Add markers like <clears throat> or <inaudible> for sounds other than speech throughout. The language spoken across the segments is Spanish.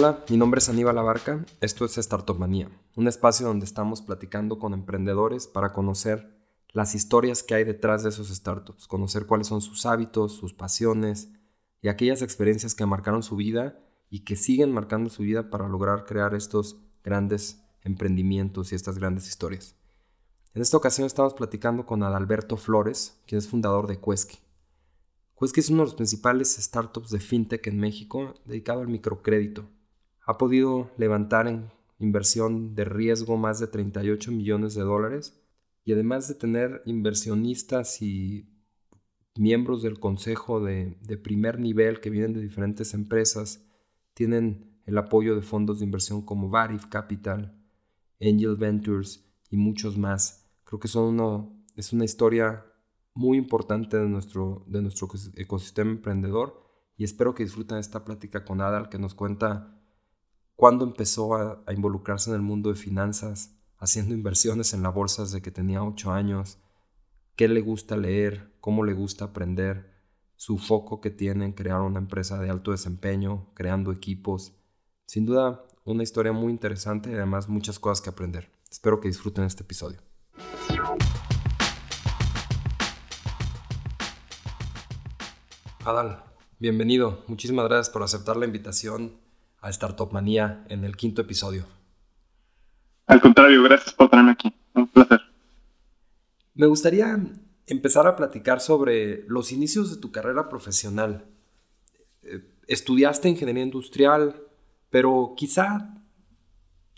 Hola, mi nombre es Aníbal Abarca, esto es Startup Manía, un espacio donde estamos platicando con emprendedores para conocer las historias que hay detrás de esos startups, conocer cuáles son sus hábitos, sus pasiones y aquellas experiencias que marcaron su vida y que siguen marcando su vida para lograr crear estos grandes emprendimientos y estas grandes historias. En esta ocasión estamos platicando con Adalberto Flores, quien es fundador de Quesky. Quesky es uno de los principales startups de fintech en México dedicado al microcrédito ha podido levantar en inversión de riesgo más de 38 millones de dólares y además de tener inversionistas y miembros del consejo de, primer nivel que vienen de diferentes empresas, tienen el apoyo de fondos de inversión como Varif Capital, Angel Ventures y muchos más. Creo que son es una historia muy importante de nuestro, de nuestro ecosistema emprendedor y espero que disfruten esta plática con Adal que nos cuenta cuándo empezó a, involucrarse en el mundo de finanzas, haciendo inversiones en la bolsa desde que tenía 8 años, qué le gusta leer, cómo le gusta aprender, su foco que tiene en crear una empresa de alto desempeño, creando equipos. Sin duda, una historia muy interesante y además muchas cosas que aprender. Espero que disfruten este episodio. Adal, bienvenido. Muchísimas gracias por aceptar la invitación a Startup Manía en el quinto episodio. Al contrario, gracias por tenerme aquí. Un placer. Me gustaría empezar a platicar sobre los inicios de tu carrera profesional. Eh, estudiaste ingeniería industrial, pero quizá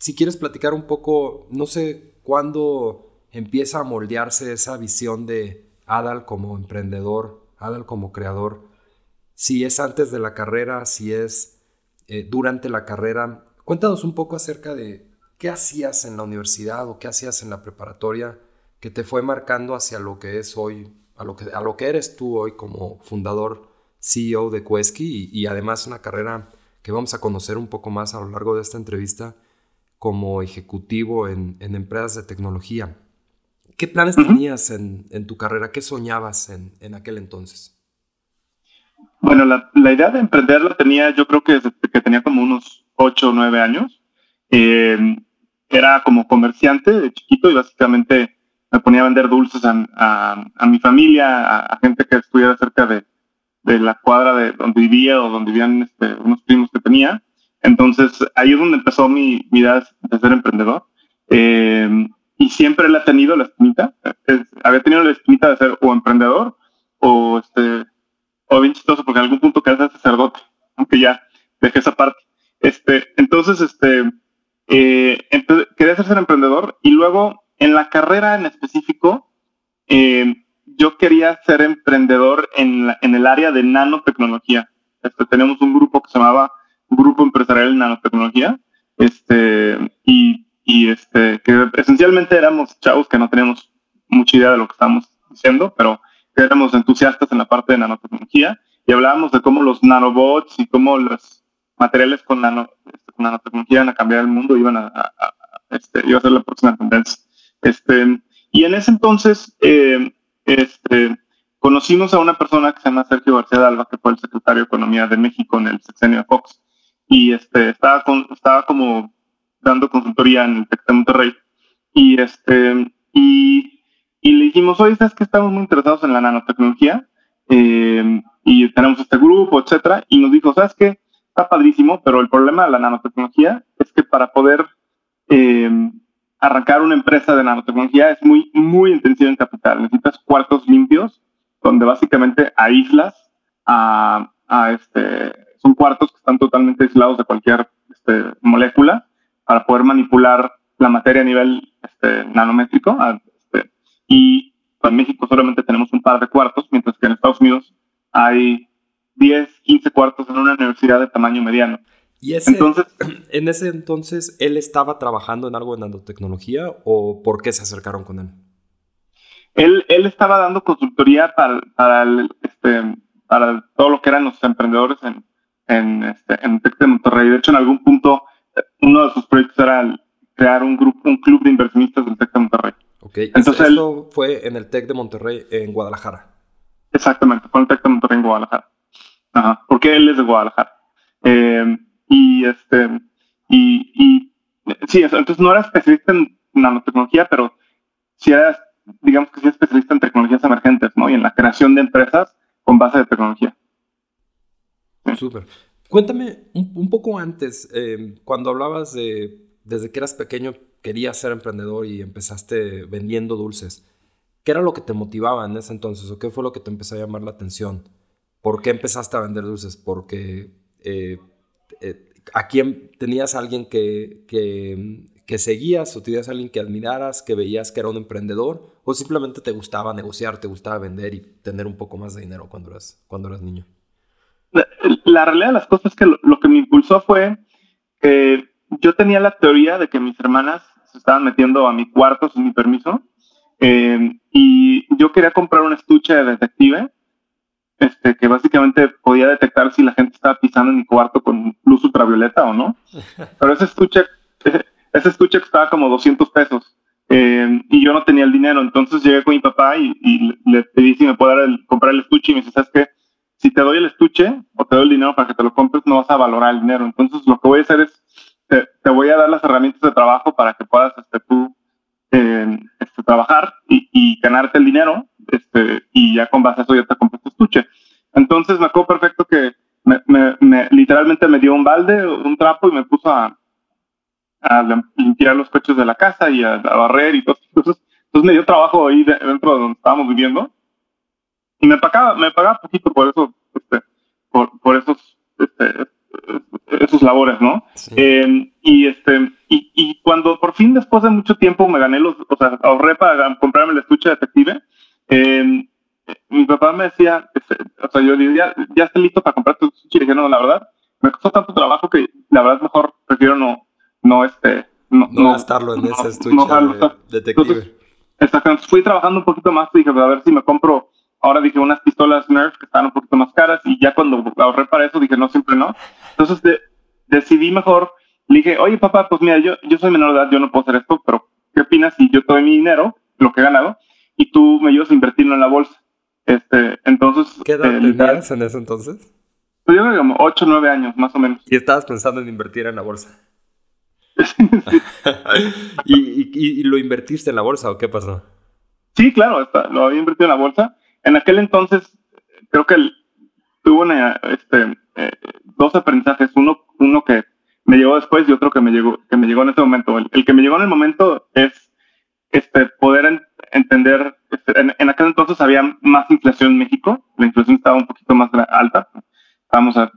si quieres platicar un poco, no sé cuándo empieza a moldearse esa visión de Adal como emprendedor, Adal como creador, si es antes de la carrera, si es eh, durante la carrera. Cuéntanos un poco acerca de qué hacías en la universidad o qué hacías en la preparatoria que te fue marcando hacia lo que es hoy, a lo que, a lo que eres tú hoy como fundador CEO de Quesky y, además una carrera que vamos a conocer un poco más a lo largo de esta entrevista como ejecutivo en, empresas de tecnología. ¿Qué planes tenías en, tu carrera? ¿Qué soñabas en, en aquel entonces? Bueno, la, la, idea de emprender la tenía yo creo que desde que tenía como unos 8 o 9 años. Eh, era como comerciante de chiquito y básicamente me ponía a vender dulces a, a, mi familia, a, gente que estuviera cerca de, de, la cuadra de donde vivía o donde vivían este, unos primos que tenía. Entonces ahí es donde empezó mi, idea de ser emprendedor. Eh, y siempre la he tenido, la espinita. había tenido la espinita de ser o emprendedor o este, o bien chistoso porque en algún punto quería ser sacerdote, aunque ya dejé esa parte. Este, entonces, este, eh, quería ser, emprendedor y luego en la carrera en específico, eh, yo quería ser emprendedor en, en el área de nanotecnología. Este, tenemos un grupo que se llamaba Grupo Empresarial de Nanotecnología, este, y, y este, que esencialmente éramos chavos que no teníamos mucha idea de lo que estábamos diciendo, pero éramos entusiastas en la parte de nanotecnología y hablábamos de cómo los nanobots y cómo los materiales con, nano, este, nanotecnología iban a cambiar el mundo, iban a, este, iba a ser la próxima tendencia. Este, y en ese entonces eh, este, conocimos a una persona que se llama Sergio García Alba, que fue el secretario de Economía de México en el sexenio de Fox, y este, estaba, con, estaba como dando consultoría en el TEC de Monterrey. Y, este, y y le dijimos, oye, ¿sabes que estamos muy interesados en la nanotecnología? Eh, y tenemos este grupo, etcétera. Y nos dijo, ¿sabes qué? Está padrísimo, pero el problema de la nanotecnología es que para poder eh, arrancar una empresa de nanotecnología es muy, muy intensivo en capital. Necesitas cuartos limpios donde básicamente aíslas a este, son cuartos que están totalmente aislados de cualquier este, molécula para poder manipular la materia a nivel este, nanométrico, y en México solamente tenemos un par de cuartos, mientras que en Estados Unidos hay 10, 15 cuartos en una universidad de tamaño mediano. ¿Y ese, entonces, <clears throat> en ese entonces él estaba trabajando en algo de nanotecnología o por qué se acercaron con él? Él, él estaba dando consultoría para, para, este, para todo lo que eran los emprendedores en, en, este, en Tec de Monterrey. De hecho, en algún punto, uno de sus proyectos era crear un grupo, un club de inversionistas del Tec de Monterrey. Ok, entonces esto fue en el TEC de Monterrey en Guadalajara. Exactamente, fue en el TEC de Monterrey en Guadalajara. Ajá, porque él es de Guadalajara. Eh, y este, y, y sí, entonces no era especialista en nanotecnología, pero sí era, digamos que sí especialista en tecnologías emergentes, ¿no? Y en la creación de empresas con base de tecnología. Súper. Cuéntame un, poco antes, eh, cuando hablabas de desde que eras pequeño querías ser emprendedor y empezaste vendiendo dulces. ¿Qué era lo que te motivaba en ese entonces o qué fue lo que te empezó a llamar la atención? ¿Por qué empezaste a vender dulces? Porque eh, eh, aquí tenías a alguien que, que, seguías o tenías a alguien que admiraras, que veías que era un emprendedor o simplemente te gustaba negociar, te gustaba vender y tener un poco más de dinero cuando eras, cuando eras niño. La, realidad de las cosas es que lo, lo que me impulsó fue que yo tenía la teoría de que mis hermanas se estaban metiendo a mi cuarto sin mi permiso eh, y yo quería comprar un estuche de detective este, que básicamente podía detectar si la gente estaba pisando en mi cuarto con luz ultravioleta o no. <laughs> Pero ese estuche, ese estuche costaba como 200 pesos eh, y yo no tenía el dinero. Entonces llegué con mi papá y, le pedí si me puede comprar el estuche y me dice, ¿sabes qué? Si te doy el estuche o te doy el dinero para que te lo compres, no vas a valorar el dinero. Entonces lo que voy a hacer es te, voy a dar las herramientas de trabajo para que puedas este, tú eh, este, trabajar y, ganarte el dinero este, y ya con base a eso ya te compras tu estuche. Entonces me acuerdo perfecto que me, literalmente me dio un balde, un trapo y me puso a, limpiar los coches de la casa y a, barrer y todo. Entonces, entonces me dio trabajo ahí dentro de donde estábamos viviendo y me pagaba, me pagaba poquito por eso, este, por, por esos este, esos labores, ¿no? Eh, y este y, y, cuando por fin después de mucho tiempo me gané los, o sea, ahorré para comprarme el estuche detective, eh, mi papá me decía, este, o sea, yo le dije, ya, ya estoy listo para comprar tu estuche y dije, no, la verdad, me costó tanto trabajo que la verdad es mejor, prefiero no, no, este, no, no gastarlo en ese estuche detective. exactamente, fui trabajando un poquito más y dije, pues, a ver si me compro Ahora dije unas pistolas Nerf que estaban un poquito más caras y ya cuando ahorré para eso dije no, siempre no. Entonces decidí mejor, le dije, oye papá, pues mira, yo, yo soy menor de edad, yo no puedo hacer esto, pero ¿qué opinas si yo te doy mi dinero, lo que he ganado, y tú me ayudas a invertirlo en la bolsa? Este, entonces... ¿Qué edad eh, tenías en ese entonces? Pues yo como 8 o 9 años, más o menos. ¿Y estabas pensando en invertir en la bolsa? <laughs> <laughs> ¿Y, y, lo invertiste en la bolsa o qué pasó? Sí, claro, lo había invertido en la bolsa en aquel entonces, creo que tuvo este, eh, dos aprendizajes, uno, que me llegó después y otro que me llegó, que me llegó en ese momento. El, que me llegó en el momento es este, poder entender, este, en, aquel entonces había más inflación en México, la inflación estaba un poquito más alta, estábamos a,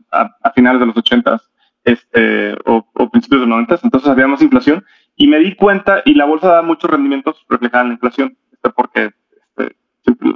finales de los 80 este, o, principios de los 90, entonces había más inflación. Y me di cuenta y la bolsa da muchos rendimientos reflejados en la inflación, este, porque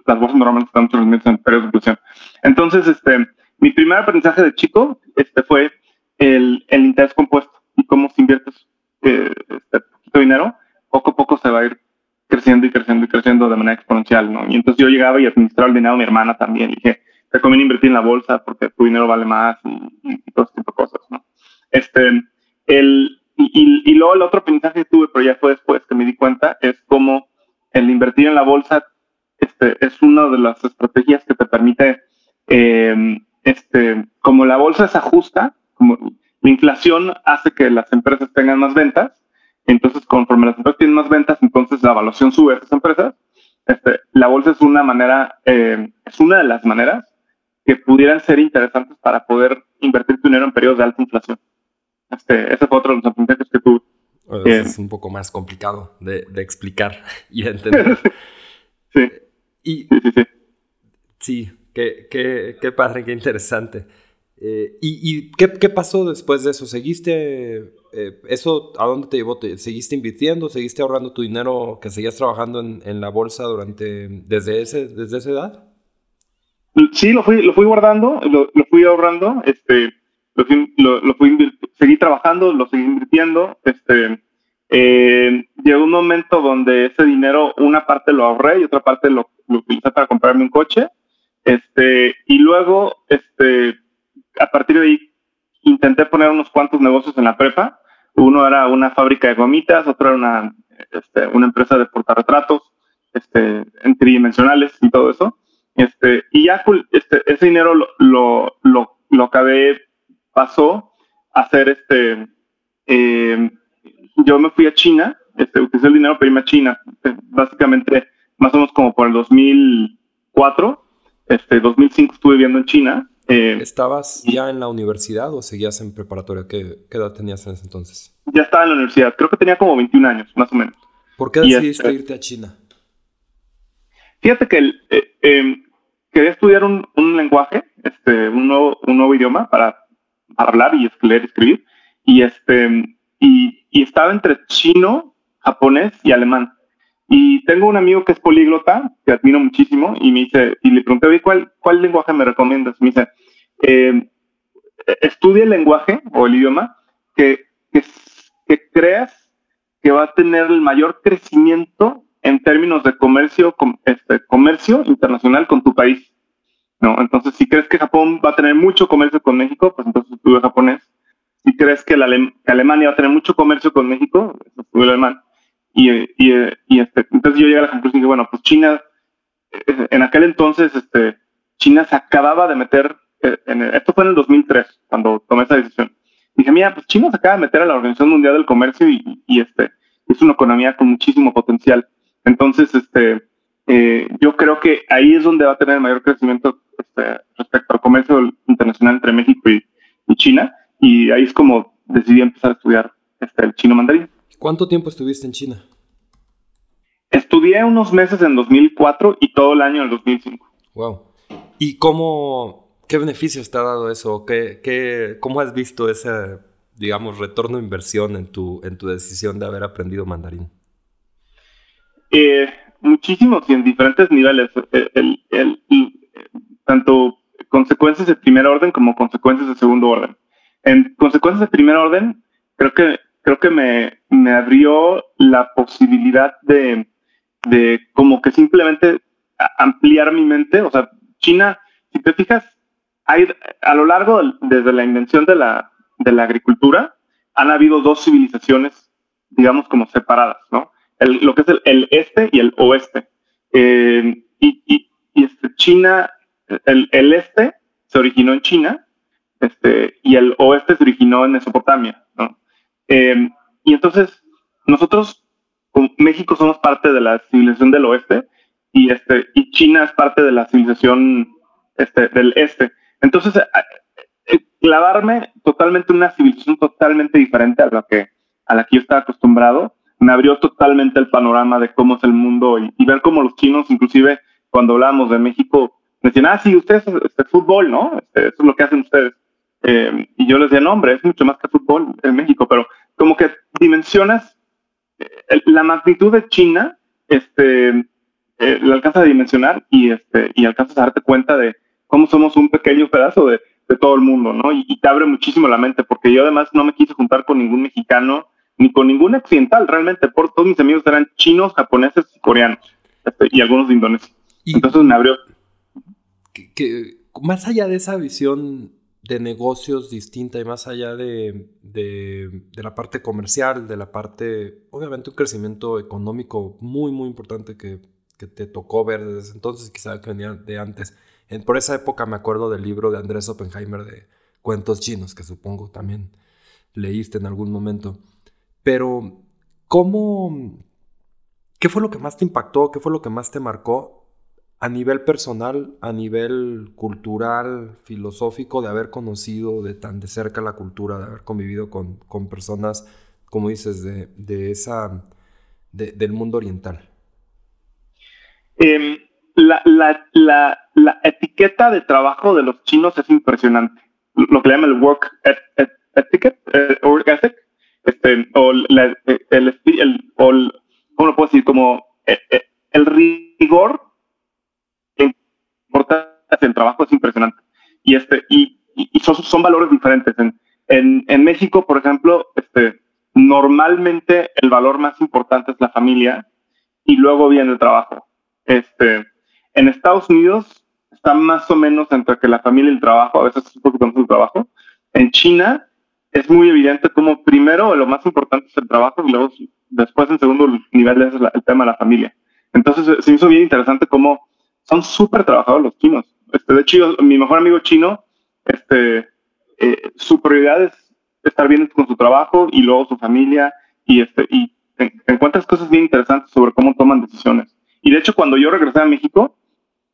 las bolsas normalmente están muchos en periodos de inflación. Entonces, este, mi primer aprendizaje de chico este, fue el, el interés compuesto y cómo si inviertes eh, este poquito dinero, poco a poco se va a ir creciendo y creciendo y creciendo de manera exponencial, ¿no? Y entonces yo llegaba y administraba el dinero a mi hermana también. Y dije, te conviene invertir en la bolsa porque tu dinero vale más y, todo ese tipo de cosas, ¿no? Este, el, y, y, luego el otro aprendizaje que tuve, pero ya fue después que me di cuenta, es cómo el invertir en la bolsa este, es una de las estrategias que te permite, em, este, como la bolsa se ajusta, como la inflación hace que las empresas tengan más ventas, entonces conforme las empresas tienen más ventas, entonces la evaluación sube a esas empresas. Este, la bolsa es una manera, em, es una de las maneras que pudieran ser interesantes para poder invertir tu dinero en periodos de alta inflación. Este, ese fue otro de los aprendizajes que tú. es un poco más complicado de, de explicar <laughs> y de entender. <laughs> sí. Y, sí, qué, qué, padre, qué interesante. Eh, ¿Y, qué, pasó después de eso? ¿Seguiste eh, eso? ¿A dónde te llevó? ¿Seguiste invirtiendo? ¿Seguiste ahorrando tu dinero que seguías trabajando en, la bolsa durante desde, ese, desde esa edad? Sí, lo fui, lo fui guardando, lo, fui ahorrando, este, lo, lo, fui seguí trabajando, lo seguí invirtiendo, este, eh, llegó un momento donde ese dinero, una parte lo ahorré y otra parte lo, utilicé para comprarme un coche. Este, y luego, este, a partir de ahí, intenté poner unos cuantos negocios en la prepa. Uno era una fábrica de gomitas, otro era una, este, una empresa de portarretratos este, en tridimensionales y todo eso. Este, y ya este, ese dinero lo, lo, lo, lo acabé, pasó hacer este, eh, yo me fui a China, este, utilicé el dinero para irme a China, básicamente más o menos como por el 2004, este, 2005 estuve viviendo en China. Eh, ¿Estabas ya en la universidad o seguías en preparatoria? ¿Qué, ¿Qué, edad tenías en ese entonces? Ya estaba en la universidad, creo que tenía como 21 años, más o menos. ¿Por qué decidiste irte a China? Fíjate que eh, em, quería estudiar un, un, lenguaje, este, un nuevo, un nuevo idioma para hablar y leer y escribir. Y, este, y, y, estaba entre chino, japonés y alemán. Y tengo un amigo que es políglota, que admiro muchísimo, y me dice, y le pregunté, ¿cuál, cuál lenguaje me recomiendas? Me dice, eh, estudia el lenguaje o el idioma que, que, que, creas que va a tener el mayor crecimiento en términos de comercio, este, comercio internacional con tu país. ¿no? Entonces, si crees que Japón va a tener mucho comercio con México, pues entonces estudia japonés. Si crees que, la Alemania va a tener mucho comercio con México, estudia alemán. Y, y, y este, entonces yo llegué a la conclusión que, bueno, pues China, eh, en aquel entonces, este, China se acababa de meter, eh, en esto fue en el 2003, cuando tomé esa decisión. Dije, mira, pues China se acaba de meter a la Organización Mundial del Comercio y, este, es una economía con muchísimo potencial. Entonces, este, eh, yo creo que ahí es donde va a tener el mayor crecimiento este, respecto al comercio internacional entre México y, y, China. Y ahí es como decidí empezar a estudiar este, el chino mandarín. ¿Cuánto tiempo estuviste en China? Estudié unos meses en 2004 y todo el año en 2005. Wow. ¿Y cómo, qué beneficios te ha dado eso? ¿Qué, qué, ¿Cómo has visto ese, digamos, retorno de inversión en tu, en tu decisión de haber aprendido mandarín? Eh, muchísimos y en diferentes niveles. El, el, tanto consecuencias de primer orden como consecuencias de segundo orden. En consecuencias de primer orden, creo que creo que me, me abrió la posibilidad de, de como que simplemente ampliar mi mente. O sea, China, si te fijas, hay, a lo largo desde la invención de la, de la agricultura, han habido dos civilizaciones, digamos, como separadas, ¿no? Lo que es el, el, este y el oeste. Eh, y, y, y, este, China, el, el, este se originó en China este, y el oeste se originó en Mesopotamia, ¿no? Eh, y entonces, nosotros, México, somos parte de la civilización del oeste y, este, y China es parte de la civilización este, del este. Entonces, eh, clavarme totalmente en una civilización totalmente diferente a la que, a la que yo estaba acostumbrado, me abrió totalmente el panorama de cómo es el mundo y, ver cómo los chinos, inclusive cuando hablábamos de México, decían, ah, sí, ustedes, este fútbol, ¿no? Este, eso es lo que hacen ustedes. Eh, y yo les decía, no, hombre, es mucho más que fútbol en México, pero como que dimensionas eh, la magnitud de China, este, eh, la alcanzas a dimensionar y, este, y alcanzas a darte cuenta de cómo somos un pequeño pedazo de, de todo el mundo, ¿no? Y, y, te abre muchísimo la mente, porque yo además no me quise juntar con ningún mexicano ni con ningún occidental, realmente, por todos mis amigos eran chinos, japoneses y coreanos, este, y algunos de Indonesia. Entonces me abrió. que, más allá de esa visión de negocios distinta y más allá de, de, la parte comercial, de la parte, obviamente un crecimiento económico muy, muy importante que, que te tocó ver desde entonces, quizá que venía de antes. En, por esa época me acuerdo del libro de Andrés Oppenheimer de Cuentos Chinos, que supongo también leíste en algún momento. Pero, ¿cómo... ¿Qué fue lo que más te impactó? ¿Qué fue lo que más te marcó a nivel personal, a nivel cultural, filosófico, de haber conocido de tan de cerca la cultura, de haber convivido con, con personas, como dices, de, de esa, de, del mundo oriental? Eh, la, la, la, etiqueta de trabajo de los chinos es impresionante. Lo que le llaman el work et, et, etiquette, eh, work ethic, este, o la, el, el, o el, ¿cómo lo puedo decir? Como eh, eh, el rigor el trabajo es impresionante. Y, este, y, y son, valores diferentes. En, en, México, por ejemplo, este, normalmente el valor más importante es la familia y luego viene el trabajo. Este, en Estados Unidos está más o menos entre que la familia y el trabajo, a veces es un poquito más el trabajo. En China es muy evidente como primero lo más importante es el trabajo y luego después en segundo nivel es el tema de la familia. Entonces se hizo bien interesante cómo son súper trabajados los chinos. Este, de hecho, mi mejor amigo chino, este, eh, su prioridad es estar bien con su trabajo y luego su familia y, este, y encuentras cosas bien interesantes sobre cómo toman decisiones. Y de hecho, cuando yo regresé a México,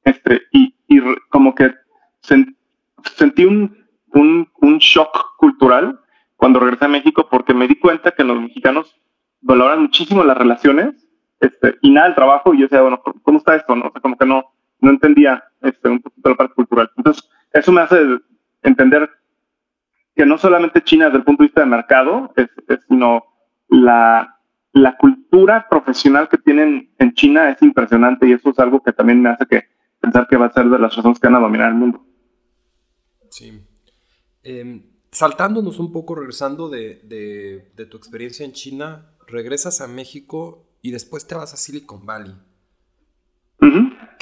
este, y, y como que sentí un, un, un, shock cultural cuando regresé a México porque me di cuenta que los mexicanos valoran muchísimo las relaciones este, y nada el trabajo. Y yo decía, bueno, ¿cómo está esto? No? Como que no, no entendía este, un poquito la parte cultural. Entonces, eso me hace entender que no solamente China desde el punto de vista de mercado, es, sino la, la cultura profesional que tienen en China es impresionante y eso es algo que también me hace que pensar que va a ser de las razones que van a dominar el mundo. Sí. Em, saltándonos un poco, regresando de, de, tu experiencia en China, regresas a México y después te vas a Silicon Valley.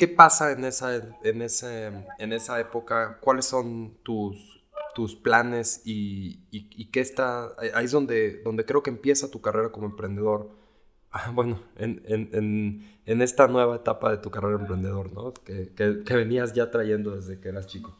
¿Qué pasa en esa, en, ese, en esa época? ¿Cuáles son tus, tus planes y, qué está? Ahí es donde, donde creo que empieza tu carrera como emprendedor. Ah, bueno, en, en, en, esta nueva etapa de tu carrera emprendedor, ¿no? Que, que, que venías ya trayendo desde que eras chico.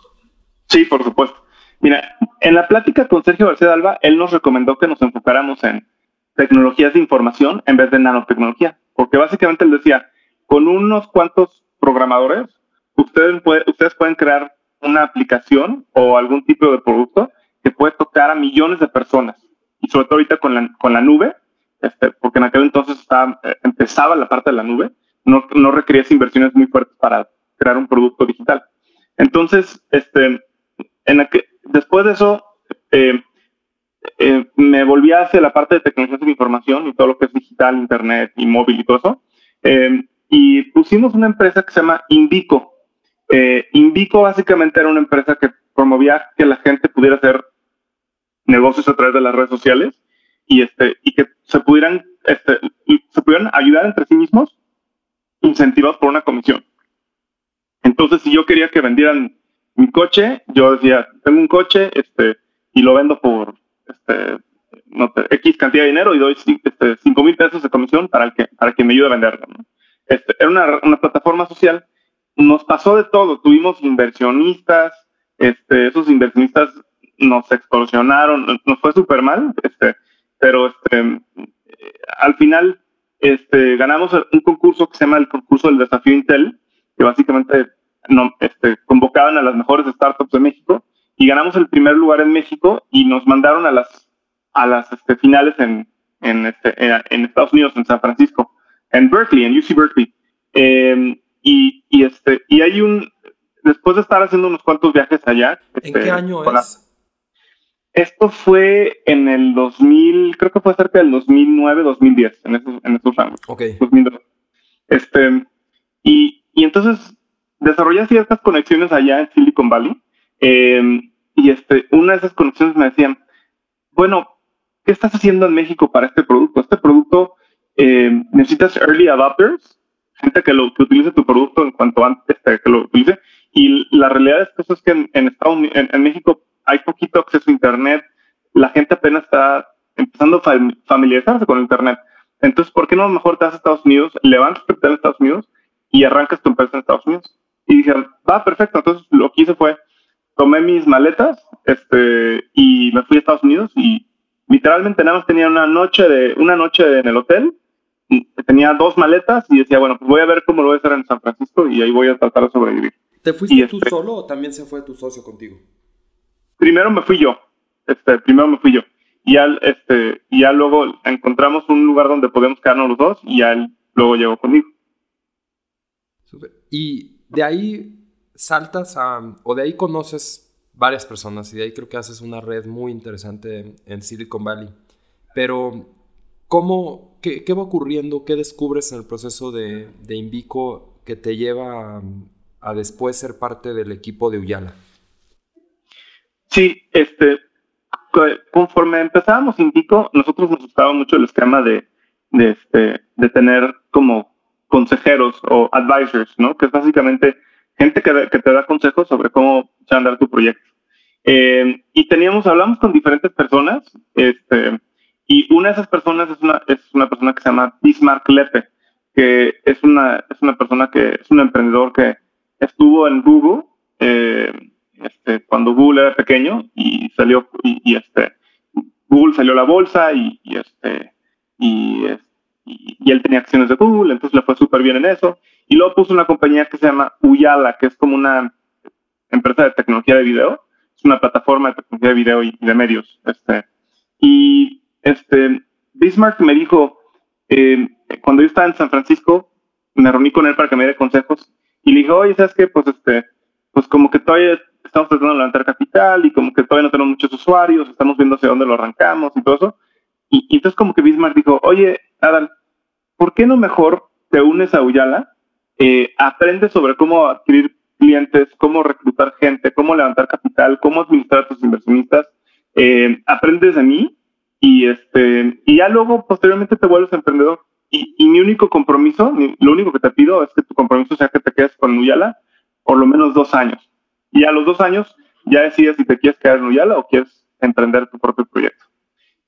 Sí, por supuesto. Mira, en la plática con Sergio García Alba, él nos recomendó que nos enfocáramos en tecnologías de información en vez de nanotecnología, porque básicamente él decía, con unos cuantos programadores, ustedes, ustedes pueden crear una aplicación o algún tipo de producto que puede tocar a millones de personas. Y sobre todo ahorita con la, con la nube, este, porque en aquel entonces estaba, eh, empezaba la parte de la nube, no, no requerías inversiones muy fuertes para crear un producto digital. Entonces, este, en después de eso, eh, eh, me volví hacia la parte de tecnologías de información y todo lo que es digital, internet y móvil y todo eso. Eh, y pusimos una empresa que se llama Invico. Invico básicamente era una empresa que promovía que la gente pudiera hacer negocios a través de las redes sociales y, este, y que se pudieran, este, se pudieran ayudar entre sí mismos incentivados por una comisión. Entonces, si yo quería que vendieran mi coche, yo decía, tengo un coche este, y lo vendo por este, no X cantidad de dinero y doy este, 5 mil pesos de comisión para, el que, para que me ayude a venderlo. Este, era una, una, plataforma social. Nos pasó de todo. Tuvimos inversionistas, este, esos inversionistas nos extorsionaron, nos fue súper mal, este, pero este, al final este, ganamos un concurso que se llama el concurso del desafío Intel, que básicamente este, convocaban a las mejores startups de México y ganamos el primer lugar en México y nos mandaron a las, a las este, finales en, en, este, en, Estados Unidos, en San Francisco, en Berkeley, en UC Berkeley. Em, y, y, este, y hay un, después de estar haciendo unos cuantos viajes allá. ¿En qué este, año es? esto fue en el 2000, creo que fue cerca del 2009, 2010, en esos, en esos años. Ok. Este, y, y entonces desarrollé ciertas conexiones allá en Silicon Valley. Em, y este, una de esas conexiones me decían, bueno, ¿qué estás haciendo en México para este producto? Este producto em, necesitas early adopters, gente que, lo, que utilice tu producto en cuanto antes este, que lo utilice. Y la realidad es que, es que en, Estados en, México hay poquito acceso a Internet. La gente apenas está empezando a familiarizarse con Internet. Entonces, ¿por qué no mejor te vas a Estados Unidos, levantas tu en Estados Unidos y arrancas tu empresa en Estados Unidos? Y dijeron, va, perfecto. Entonces lo que hice fue, tomé mis maletas este, y me fui a Estados Unidos y literalmente nada más tenía una noche, de, una noche en el hotel. Tenía dos maletas y decía, bueno, pues voy a ver cómo lo voy a hacer en San Francisco y ahí voy a tratar de sobrevivir. ¿Te fuiste tú este solo o también se fue tu socio contigo? Primero me fui yo. Este, primero me fui yo. Y ya, este, y ya luego encontramos un lugar donde podemos quedarnos los dos y ya él luego llegó conmigo. Y de ahí saltas a, o de ahí conoces varias personas y de ahí creo que haces una red muy interesante en Silicon Valley. Pero, ¿cómo, qué, va ocurriendo? ¿Qué descubres en el proceso de, Invico que te lleva a, después ser parte del equipo de Uyala? Sí, este, conforme empezábamos Invico, nosotros nos gustaba mucho el esquema este, de tener como consejeros o advisors, ¿no? Que es básicamente gente que, te da consejos sobre cómo andar tu proyecto. Eh, y teníamos, hablamos con diferentes personas, este, y una de esas personas es una, es una persona que se llama Bismarck Lepe, que es una, es una persona que es un emprendedor que estuvo en Google eh, este, cuando Google era pequeño y salió y, este Google salió a la bolsa y, este, y, y, él tenía acciones de Google, entonces le fue súper bien en eso. Y luego puso una compañía que se llama Uyala, que es como una empresa de tecnología de video. Es una plataforma de tecnología de video y, de medios. Este, y este, Bismarck me dijo, eh, cuando yo estaba en San Francisco, me reuní con él para que me diera consejos y le dije, oye, ¿sabes qué? Pues, este, pues como que todavía estamos tratando de levantar capital y como que todavía no tenemos muchos usuarios, estamos viendo hacia dónde lo arrancamos y todo eso. Y, entonces como que Bismarck dijo, oye, Adam, ¿por qué no mejor te unes a Uyala? Eh, aprendes sobre cómo adquirir clientes, cómo reclutar gente, cómo levantar capital, cómo administrar a tus inversionistas. Eh, aprendes de mí y, este, y ya luego posteriormente te vuelves emprendedor. Y, y mi único compromiso, lo único que te pido es que tu compromiso sea que te quedes con Uyala por lo menos dos años. Y a los dos años ya decides si te quieres quedar en Uyala o quieres emprender tu propio proyecto.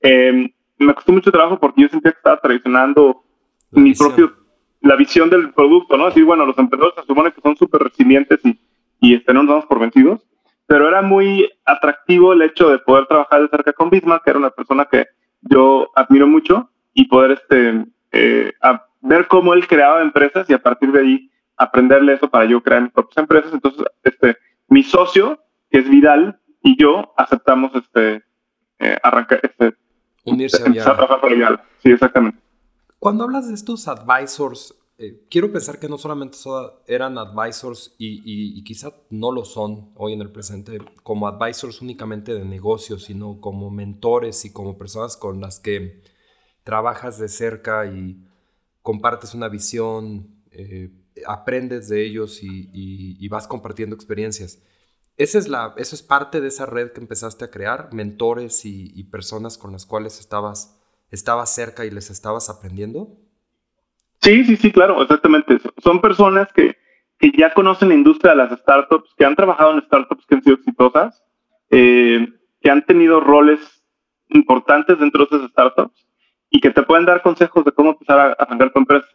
Eh, me costó mucho trabajo porque yo sentía que estaba traicionando mi propio la visión del producto, ¿no? Decir, bueno, los emprendedores se supone que son súper resilientes y, y este, no nos damos por vencidos, pero era muy atractivo el hecho de poder trabajar de cerca con Bismarck, que era una persona que yo admiro mucho, y poder este, eh, ver cómo él creaba empresas y a partir de ahí aprenderle eso para yo crear mis propias empresas. Entonces, este, mi socio, que es Vidal, y yo aceptamos este, eh, arrancar, este, unirse a, a trabajar para Vidal. Sí, exactamente. Cuando hablas de estos advisors, eh, quiero pensar que no solamente eran advisors y, quizá no lo son hoy en el presente como advisors únicamente de negocios, sino como mentores y como personas con las que trabajas de cerca y compartes una visión, eh, aprendes de ellos y, vas compartiendo experiencias. ¿Esa es la, ¿Eso es parte de esa red que empezaste a crear? Mentores y personas con las cuales estabas estabas cerca y les estabas aprendiendo? Sí, sí, sí, claro, exactamente. Son personas que, que ya conocen la industria de las startups, que han trabajado en startups que han sido exitosas, eh, que han tenido roles importantes dentro de esas startups y que te pueden dar consejos de cómo empezar a arrancar tu empresa.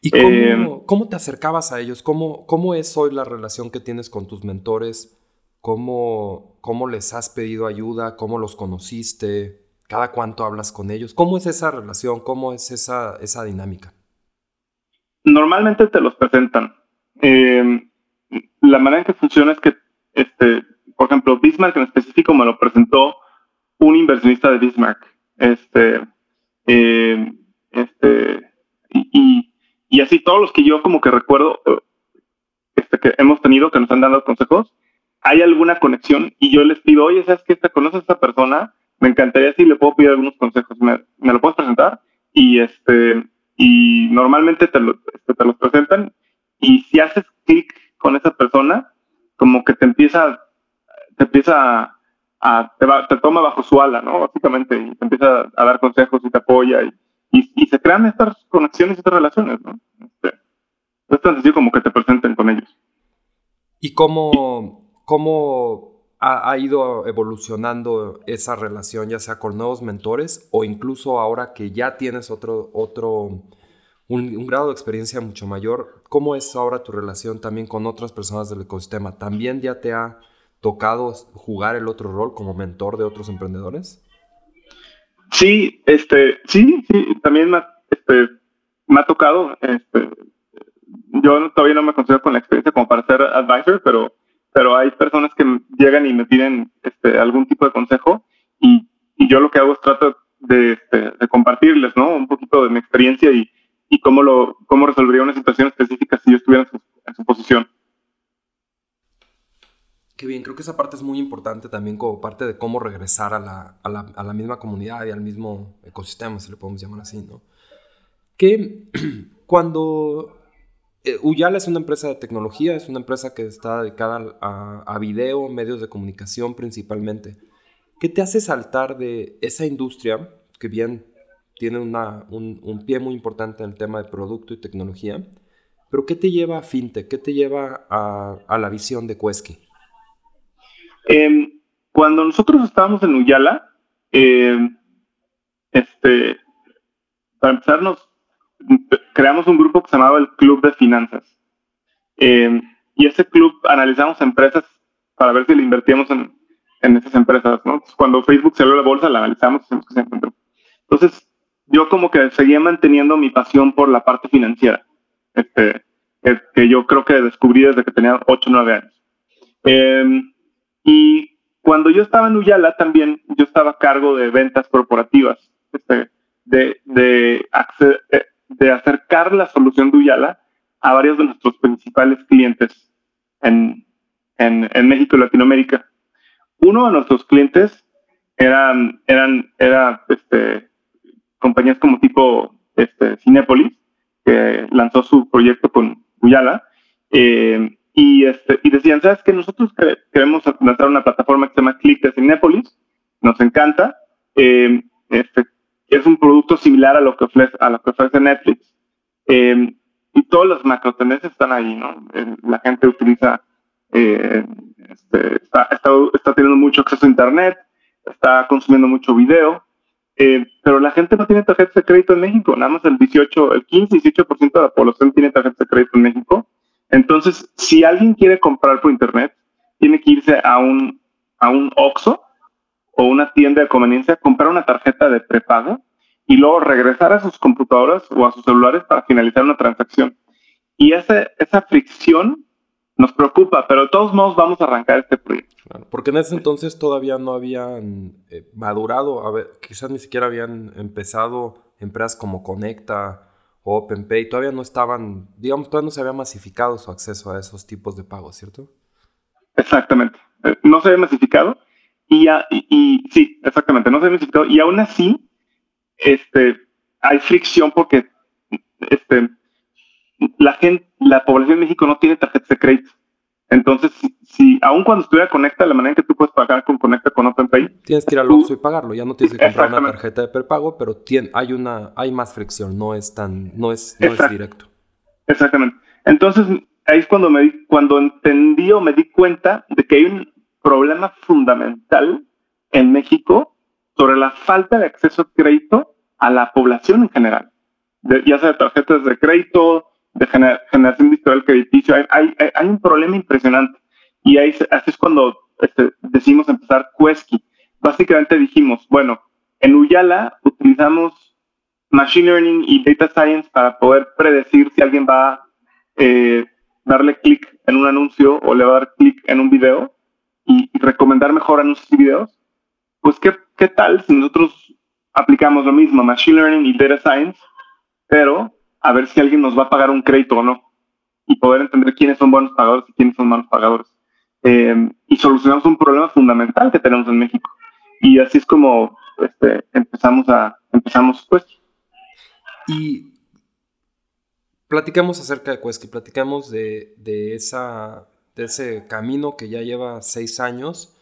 ¿Y cómo, eh, cómo, te acercabas a ellos? ¿Cómo, ¿Cómo es hoy la relación que tienes con tus mentores? ¿Cómo, ¿Cómo les has pedido ayuda? ¿Cómo los conociste? ¿Cada cuánto hablas con ellos? ¿Cómo es esa relación? ¿Cómo es esa, esa dinámica? Normalmente te los presentan. Eh, la manera en que funciona es que, este, por ejemplo, Bismarck en específico me lo presentó un inversionista de Bismarck. Este, eh, este, y, así todos los que yo como que recuerdo este, que hemos tenido, que nos han dado consejos, hay alguna conexión y yo les pido, oye, ¿sabes qué? ¿Te conoces a esta persona? me encantaría si le puedo pedir algunos consejos. ¿Me, lo puedes presentar? Y este y normalmente te, este, te los presentan y si haces clic con esa persona, como que te empieza, te empieza a, te, toma bajo su ala, ¿no? Básicamente, y te empieza a dar consejos y te apoya y, y, se crean estas conexiones y estas relaciones, ¿no? Este, es tan sencillo como que te presenten con ellos. ¿Y cómo, cómo ha, ido evolucionando esa relación, ya sea con nuevos mentores o incluso ahora que ya tienes otro, otro un, grado de experiencia mucho mayor, ¿cómo es ahora tu relación también con otras personas del ecosistema? ¿También ya te ha tocado jugar el otro rol como mentor de otros emprendedores? Sí, este, sí, sí, también me, este, ha tocado, este, yo todavía no me considero con la experiencia como para ser advisor, pero pero hay personas que llegan y me piden este, algún tipo de consejo y, y yo lo que hago es trato de, este, de, compartirles, ¿no? Un poquito de mi experiencia y, y cómo, lo, cómo resolvería una situación específica si yo estuviera en su, en su posición. Qué bien, creo que esa parte es muy importante también como parte de cómo regresar a la, a la, a la misma comunidad y al mismo ecosistema, si le podemos llamar así, ¿no? Que <clears throat> cuando eh, Uyala es una empresa de tecnología, es una empresa que está dedicada a, video, medios de comunicación principalmente. ¿Qué te hace saltar de esa industria, que bien tiene un, pie muy importante en el tema de producto y tecnología, pero qué te lleva a FinTech? ¿Qué te lleva a, la visión de Quesky? Em, cuando nosotros estábamos en Uyala, em, este, para empezarnos creamos un grupo que se llamaba el Club de Finanzas. Eh, y ese club analizamos empresas para ver si le invertíamos en, en esas empresas, ¿no? Cuando Facebook salió a la bolsa, la analizamos y se encontró. Entonces, yo como que seguía manteniendo mi pasión por la parte financiera, este, que yo creo que descubrí desde que tenía 8 o 9 años. Em, y cuando yo estaba en Uyala también, yo estaba a cargo de ventas corporativas, este, de, de, eh, de acercar la solución de Uyala a varios de nuestros principales clientes en, en, en México y Latinoamérica. Uno de nuestros clientes eran, eran, era este, compañías como tipo este, Cinepolis, que lanzó su proyecto con Uyala, eh, y, este, y decían, ¿sabes que Nosotros queremos lanzar una plataforma que se llama Click de Cinepolis, nos encanta, eh, este, es un producto similar a lo que ofrece, a lo que ofrece Netflix, eh, y todos los macro tendencias están ahí, ¿no? La gente utiliza, este, está, está, está teniendo mucho acceso a Internet, está consumiendo mucho video, eh, pero la gente no tiene tarjetas de crédito en México, nada más el 18, el 15, 18% de la población tiene tarjetas de crédito en México. Entonces, si alguien quiere comprar por internet, tiene que irse a un, a un OXXO o una tienda de conveniencia, comprar una tarjeta de prepago y luego regresar a sus computadoras o a sus celulares para finalizar una transacción. Y ese, esa fricción nos preocupa, pero de todos modos vamos a arrancar este proyecto. porque en ese entonces todavía no habían eh, madurado, a ver, quizás ni siquiera habían empezado empresas como Conecta o OpenPay, todavía no estaban, digamos, todavía no se había masificado su acceso a esos tipos de pagos, ¿cierto? Exactamente, eh, no se había masificado y, ya, y, sí, exactamente, no se había masificado y aún así este, hay fricción porque este, la gente, la población de México no tiene tarjetas de crédito. Entonces, si, aun cuando estuviera Conecta, la manera en que tú puedes pagar con Conecta con OpenPay. Tienes que ir al Oxxo y pagarlo. Ya no tienes que comprar una tarjeta de prepago, pero tiene, hay una, hay más fricción. No es tan, no es, no es directo. Exactamente. Entonces, ahí es cuando me cuando entendí o me di cuenta de que hay un problema fundamental en México sobre la falta de acceso a crédito a la población en general. ya sea de tarjetas de crédito, de generación de historial crediticio. Hay, hay, un problema impresionante. Y ahí, así es cuando este, decimos empezar Quesky. Básicamente dijimos, bueno, en Uyala utilizamos Machine Learning y Data Science para poder predecir si alguien va a eh, darle clic en un anuncio o le va a dar clic en un video y, recomendar mejor anuncios y videos. Pues, ¿qué, ¿qué tal si nosotros aplicamos lo mismo, Machine Learning y Data Science, pero a ver si alguien nos va a pagar un crédito o no y poder entender quiénes son buenos pagadores y quiénes son malos pagadores. Eh, y solucionamos un problema fundamental que tenemos en México. Y así es como este, empezamos a empezamos pues. Y platicamos acerca de Quesky, platicamos de, de, esa, de ese camino que ya lleva seis años,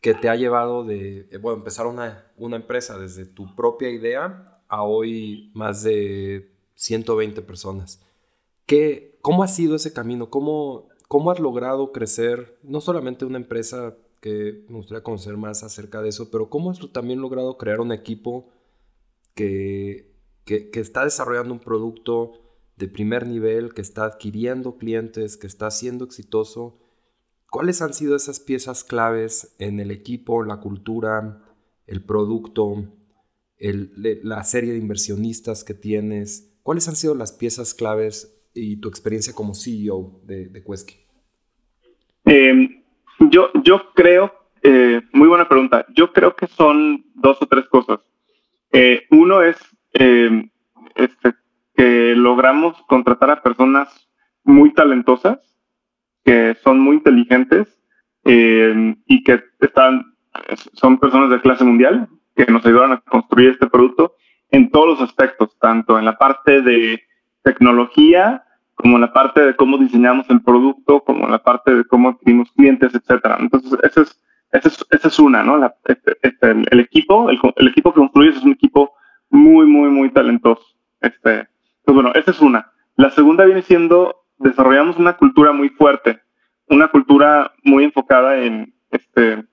que te ha llevado de bueno, empezar una, una empresa desde tu propia idea a hoy más de 120 personas. ¿Qué, ¿Cómo ha sido ese camino? ¿Cómo, ¿Cómo has logrado crecer no solamente una empresa que me gustaría conocer más acerca de eso, pero cómo has también logrado crear un equipo que, que, que, está desarrollando un producto de primer nivel, que está adquiriendo clientes, que está siendo exitoso? ¿Cuáles han sido esas piezas claves en el equipo, la cultura, el producto, la serie de inversionistas que tienes? ¿Cuáles han sido las piezas claves y tu experiencia como CEO de, de em, yo, yo creo, eh, muy buena pregunta, yo creo que son dos o tres cosas. Eh, uno es em, este, que logramos contratar a personas muy talentosas, que son muy inteligentes em, y que están, son personas de clase mundial, que nos ayudaron a construir este producto en todos los aspectos, tanto en la parte de tecnología, como en la parte de cómo diseñamos el producto, como en la parte de cómo adquirimos clientes, etcétera. Entonces, esa es, esa es, una, ¿no? Este, este, el, equipo, el, equipo que construyes es un equipo muy, muy, muy talentoso. Este, pues bueno, esa es una. La segunda viene siendo, desarrollamos una cultura muy fuerte, una cultura muy enfocada en, este,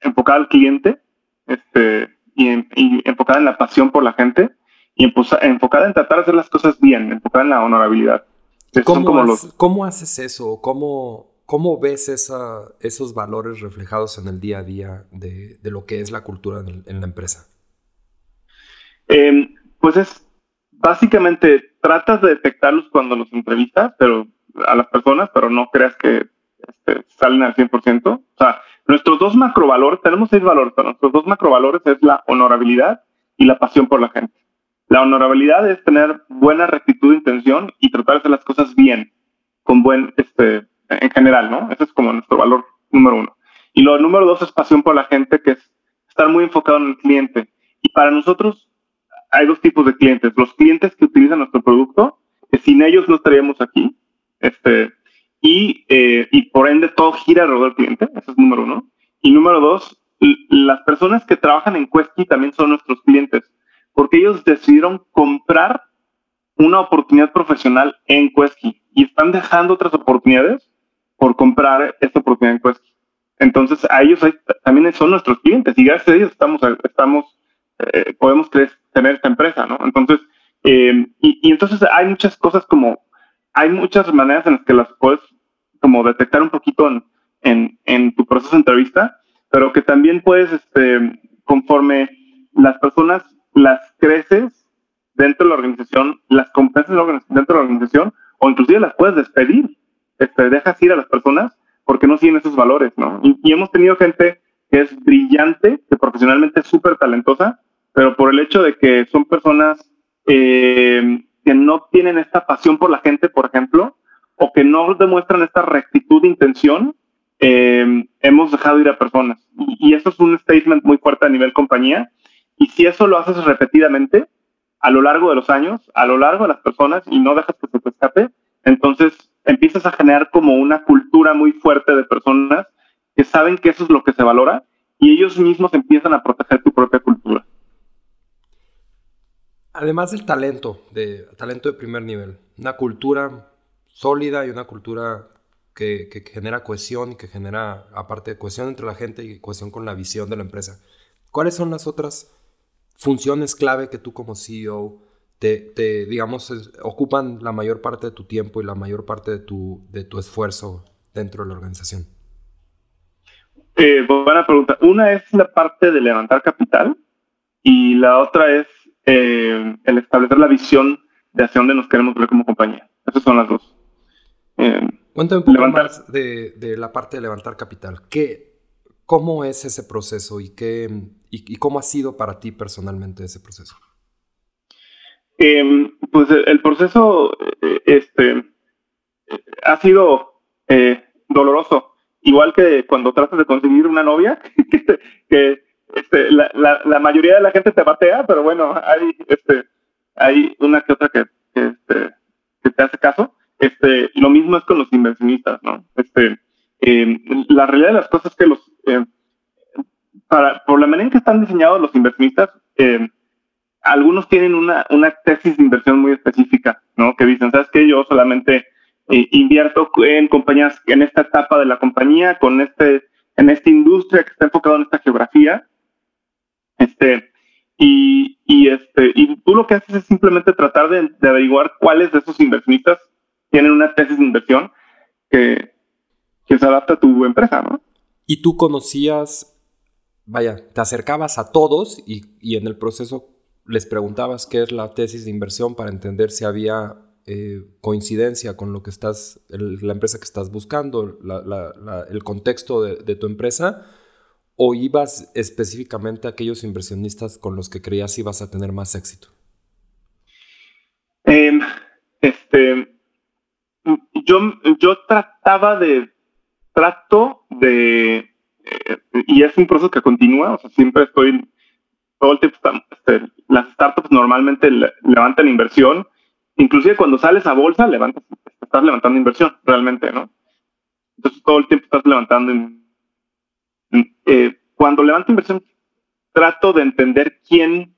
enfocada al cliente, este, y, enfocada en la pasión por la gente y enfocada en tratar de hacer las cosas bien, enfocada en la honorabilidad. ¿Cómo, ¿Cómo haces eso? ¿Cómo, ¿Cómo ves esos valores reflejados en el día a día de, lo que es la cultura en, la empresa? Em, pues es básicamente tratas de detectarlos cuando los entrevistas, pero a las personas, pero no creas que este, salen al 100%. O sea, nuestros dos macrovalores, tenemos seis valores, pero nuestros dos macrovalores es la honorabilidad y la pasión por la gente. La honorabilidad es tener buena rectitud de intención y tratar de las cosas bien, con buen, este, en general, ¿no? Ese es como nuestro valor número uno. Y lo número dos es pasión por la gente, que es estar muy enfocado en el cliente. Y para nosotros hay dos tipos de clientes. Los clientes que utilizan nuestro producto, que sin ellos no estaríamos aquí. Este, y, eh, y por ende todo gira alrededor del cliente. Ese es número uno. Y número dos, las personas que trabajan en Questy también son nuestros clientes, porque ellos decidieron comprar una oportunidad profesional en Questy y están dejando otras oportunidades por comprar esta oportunidad en Quest. Entonces, a ellos también son nuestros clientes y gracias a ellos estamos, estamos eh, podemos tener esta empresa, ¿no? Entonces, eh, y, entonces hay muchas cosas como, hay muchas maneras en las que las puedes como detectar un poquito en, en, tu proceso de entrevista, pero que también puedes, este, conforme las personas las creces dentro de la organización, las compensas dentro de la organización, o inclusive las puedes despedir este, dejas ir a las personas porque no siguen esos valores, ¿no? Y, hemos tenido gente que es brillante, que profesionalmente es súper talentosa, pero por el hecho de que son personas eh, que no tienen esta pasión por la gente, por ejemplo, o que no demuestran esta rectitud de intención, eh, hemos dejado ir a personas. Y, y, eso es un statement muy fuerte a nivel compañía. Y si eso lo haces repetidamente, a lo largo de los años, a lo largo de las personas, y no dejas que se te escape, entonces empiezas a generar como una cultura muy fuerte de personas que saben que eso es lo que se valora y ellos mismos empiezan a proteger tu propia cultura. Además del talento, de talento de primer nivel, una cultura sólida y una cultura que, genera cohesión y que genera, aparte de cohesión entre la gente y cohesión con la visión de la empresa. ¿Cuáles son las otras funciones clave que tú como CEO te, digamos, ocupan la mayor parte de tu tiempo y la mayor parte de tu, de tu esfuerzo dentro de la organización? Eh, buena pregunta. Una es la parte de levantar capital y la otra es eh, el establecer la visión de hacia dónde nos queremos ver como compañía. Esas son las dos. Eh, Cuéntame un poco más de, de, la parte de levantar capital. ¿Qué, ¿Cómo es ese proceso y, qué, y cómo ha sido para ti personalmente ese proceso? Em, pues el proceso eh, este, ha sido eh, doloroso. Igual que cuando tratas de conseguir una novia, <laughs> que este, la, la, mayoría de la gente te batea, pero bueno, hay, este, hay una que otra que, que, este, que te hace caso. Este, lo mismo es con los inversionistas, ¿no? Este, em, la realidad de las cosas es que los, em, para, por la manera en que están diseñados los inversionistas, eh, algunos tienen una, una tesis de inversión muy específica, ¿no? Que dicen, ¿sabes qué? Yo solamente eh, invierto en compañías, en esta etapa de la compañía, con este, en esta industria que está enfocada en esta geografía. Este, y, y, este, y tú lo que haces es simplemente tratar de, averiguar cuáles de esos inversionistas tienen una tesis de inversión que, que se adapta a tu empresa, ¿no? Y tú conocías, vaya, te acercabas a todos y, y en el proceso les preguntabas qué es la tesis de inversión para entender si había eh, coincidencia con lo que estás, la empresa que estás buscando, el contexto de, tu empresa, o ibas específicamente a aquellos inversionistas con los que creías ibas a tener más éxito? Em, este, yo, yo trataba de, trato de, eh, y es un proceso que continúa, o sea, siempre estoy todo el tiempo este, las startups normalmente levantan inversión, inclusive cuando sales a bolsa, levantas, estás levantando inversión realmente, ¿no? Entonces todo el tiempo estás levantando. Eh, cuando levanto inversión, trato de entender quién,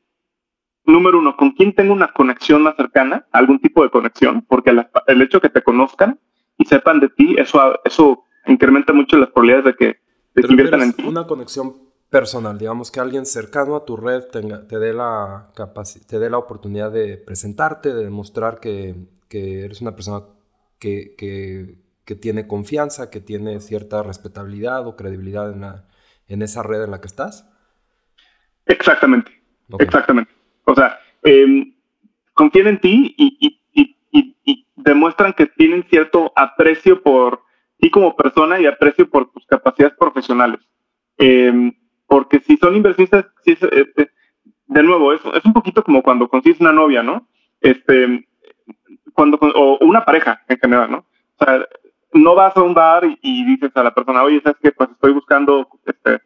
número uno, con quién tengo una conexión más cercana, algún tipo de conexión, porque el hecho de que te conozcan y sepan de ti, eso, eso incrementa mucho las probabilidades de que, que inviertan en ti. Una conexión personal, digamos que alguien cercano a tu red tenga, te, dé la te dé la oportunidad de presentarte, de demostrar que, que eres una persona que, que, que tiene confianza, que tiene cierta respetabilidad o credibilidad en, la, en esa red en la que estás. Exactamente, exactamente. O sea, em, confían en ti y, demuestran que tienen cierto aprecio por ti como persona y aprecio por tus capacidades profesionales. Em, porque si son inversionistas, este, de nuevo, es, es un poquito como cuando consigues una novia, ¿no? Este, cuando, o una pareja en general, ¿no? O sea, no vas a un bar y, dices a la persona, oye, ¿sabes qué? Pues estoy buscando, este,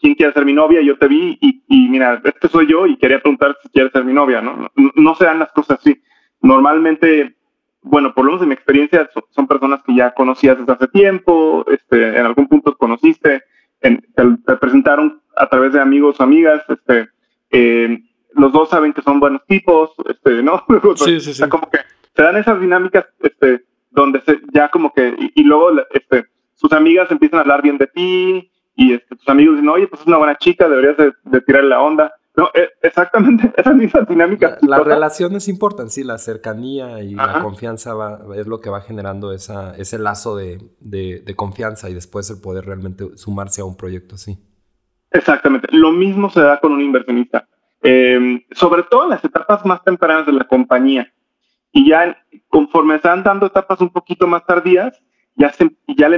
quién quiere ser mi novia, yo te vi y, y, mira, este soy yo y quería preguntar si quieres ser mi novia, ¿no? No, no se dan las cosas así. Normalmente, bueno, por lo menos en mi experiencia, son, personas que ya conocías desde hace tiempo, este, en algún punto conociste, en, te, presentaron a través de amigos o amigas, este, eh, los dos saben que son buenos tipos, este, ¿no? <laughs> Sí, sí, sí. como que se dan esas dinámicas, este, donde se, ya como que, y, luego, este, sus amigas empiezan a hablar bien de ti, y este, tus amigos dicen, oye, pues es una buena chica, deberías de, de tirarle la onda. No, e, exactamente, <laughs> esa misma dinámica. La, relación es importante, sí, la cercanía y la confianza va, es lo que va generando esa, ese lazo de, de, confianza y después el poder realmente sumarse a un proyecto así. Exactamente, lo mismo se da con un inversionista, em, sobre todo en las etapas más tempranas de la compañía. Y ya conforme van dando etapas un poquito más tardías, ya, se, ya,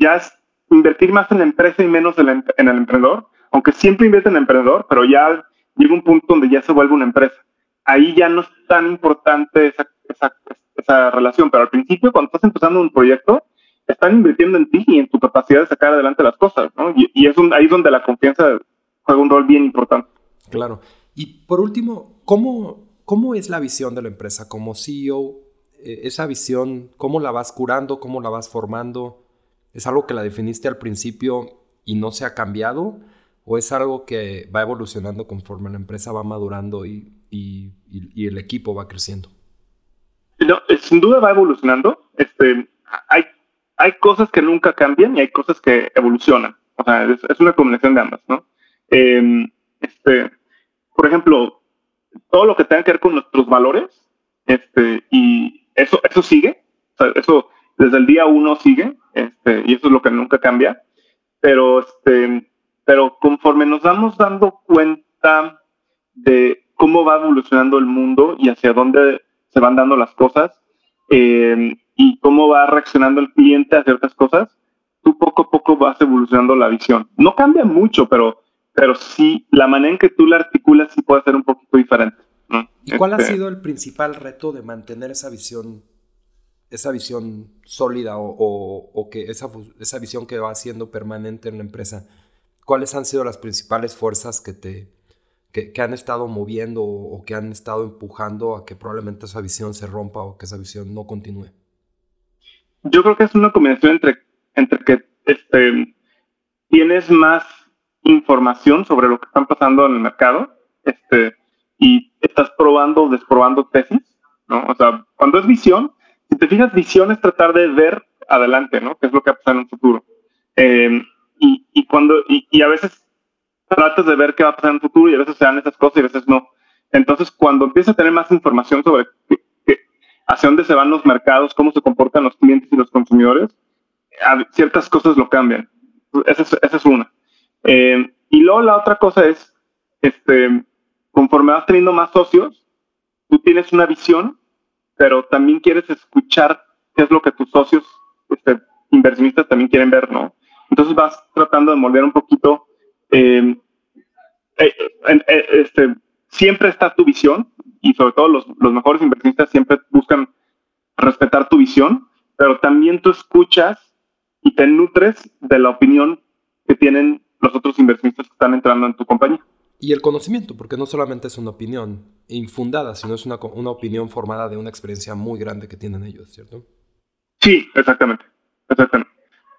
ya es invertir más en la empresa y menos en, en el emprendedor, aunque siempre invierte en el emprendedor, pero ya llega un punto donde ya se vuelve una empresa. Ahí ya no es tan importante esa, esa, esa relación, pero al principio, cuando estás empezando un proyecto, están invirtiendo en ti y en tu capacidad de sacar adelante las cosas, ¿no? Y, y es ahí es donde la confianza juega un rol bien importante. Claro. Y por último, ¿cómo, cómo es la visión de la empresa como CEO? Eh, esa visión, ¿cómo la vas curando? ¿Cómo la vas formando? ¿Es algo que la definiste al principio y no se ha cambiado? ¿O es algo que va evolucionando conforme la empresa va madurando y, el equipo va creciendo? No, eh, sin duda va evolucionando. Este, hay, hay cosas que nunca cambian y hay cosas que evolucionan. O sea, es, una combinación de ambas, ¿no? Eh, este, por ejemplo, todo lo que tenga que ver con nuestros valores, este, y eso, eso sigue, o sea, eso desde el día uno sigue, este, y eso es lo que nunca cambia, pero, este, pero conforme nos vamos dando cuenta de cómo va evolucionando el mundo y hacia dónde se van dando las cosas, eh, y cómo va reaccionando el cliente a ciertas cosas, tú poco a poco vas evolucionando la visión. No cambia mucho, pero, pero sí, la manera en que tú la articulas sí puede ser un poquito diferente. ¿Y cuál ha este sido el principal reto de mantener esa visión, esa visión sólida o, que esa, esa visión que va siendo permanente en la empresa? ¿Cuáles han sido las principales fuerzas que te que, han estado moviendo o, que han estado empujando a que probablemente esa visión se rompa o que esa visión no continúe? Yo creo que es una combinación entre, entre que este, tienes más información sobre lo que están pasando en el mercado este, y estás probando o desprobando tesis, ¿no? O sea, cuando es visión, si te fijas, visión es tratar de ver adelante, ¿no? ¿Qué es lo que va a pasar en un futuro? Eh, y, y, cuando, y, y, a veces tratas de ver qué va a pasar en un futuro y a veces se dan esas cosas y a veces no. Entonces, cuando empiezas a tener más información sobre hacia dónde se van los mercados, cómo se comportan los clientes y los consumidores, ciertas cosas lo cambian. Esa es, esa es una. Eh, y luego la otra cosa es, este, conforme vas teniendo más socios, tú tienes una visión, pero también quieres escuchar qué es lo que tus socios este, inversionistas también quieren ver, ¿no? Entonces vas tratando de moldear un poquito. Eh, eh, eh, este, siempre está tu visión y sobre todo los, los mejores inversionistas siempre buscan respetar tu visión, pero también tú escuchas y te nutres de la opinión que tienen los otros inversionistas que están entrando en tu compañía. Y el conocimiento, porque no solamente es una opinión infundada, sino es una, una opinión formada de una experiencia muy grande que tienen ellos, ¿cierto? Sí, exactamente, exactamente.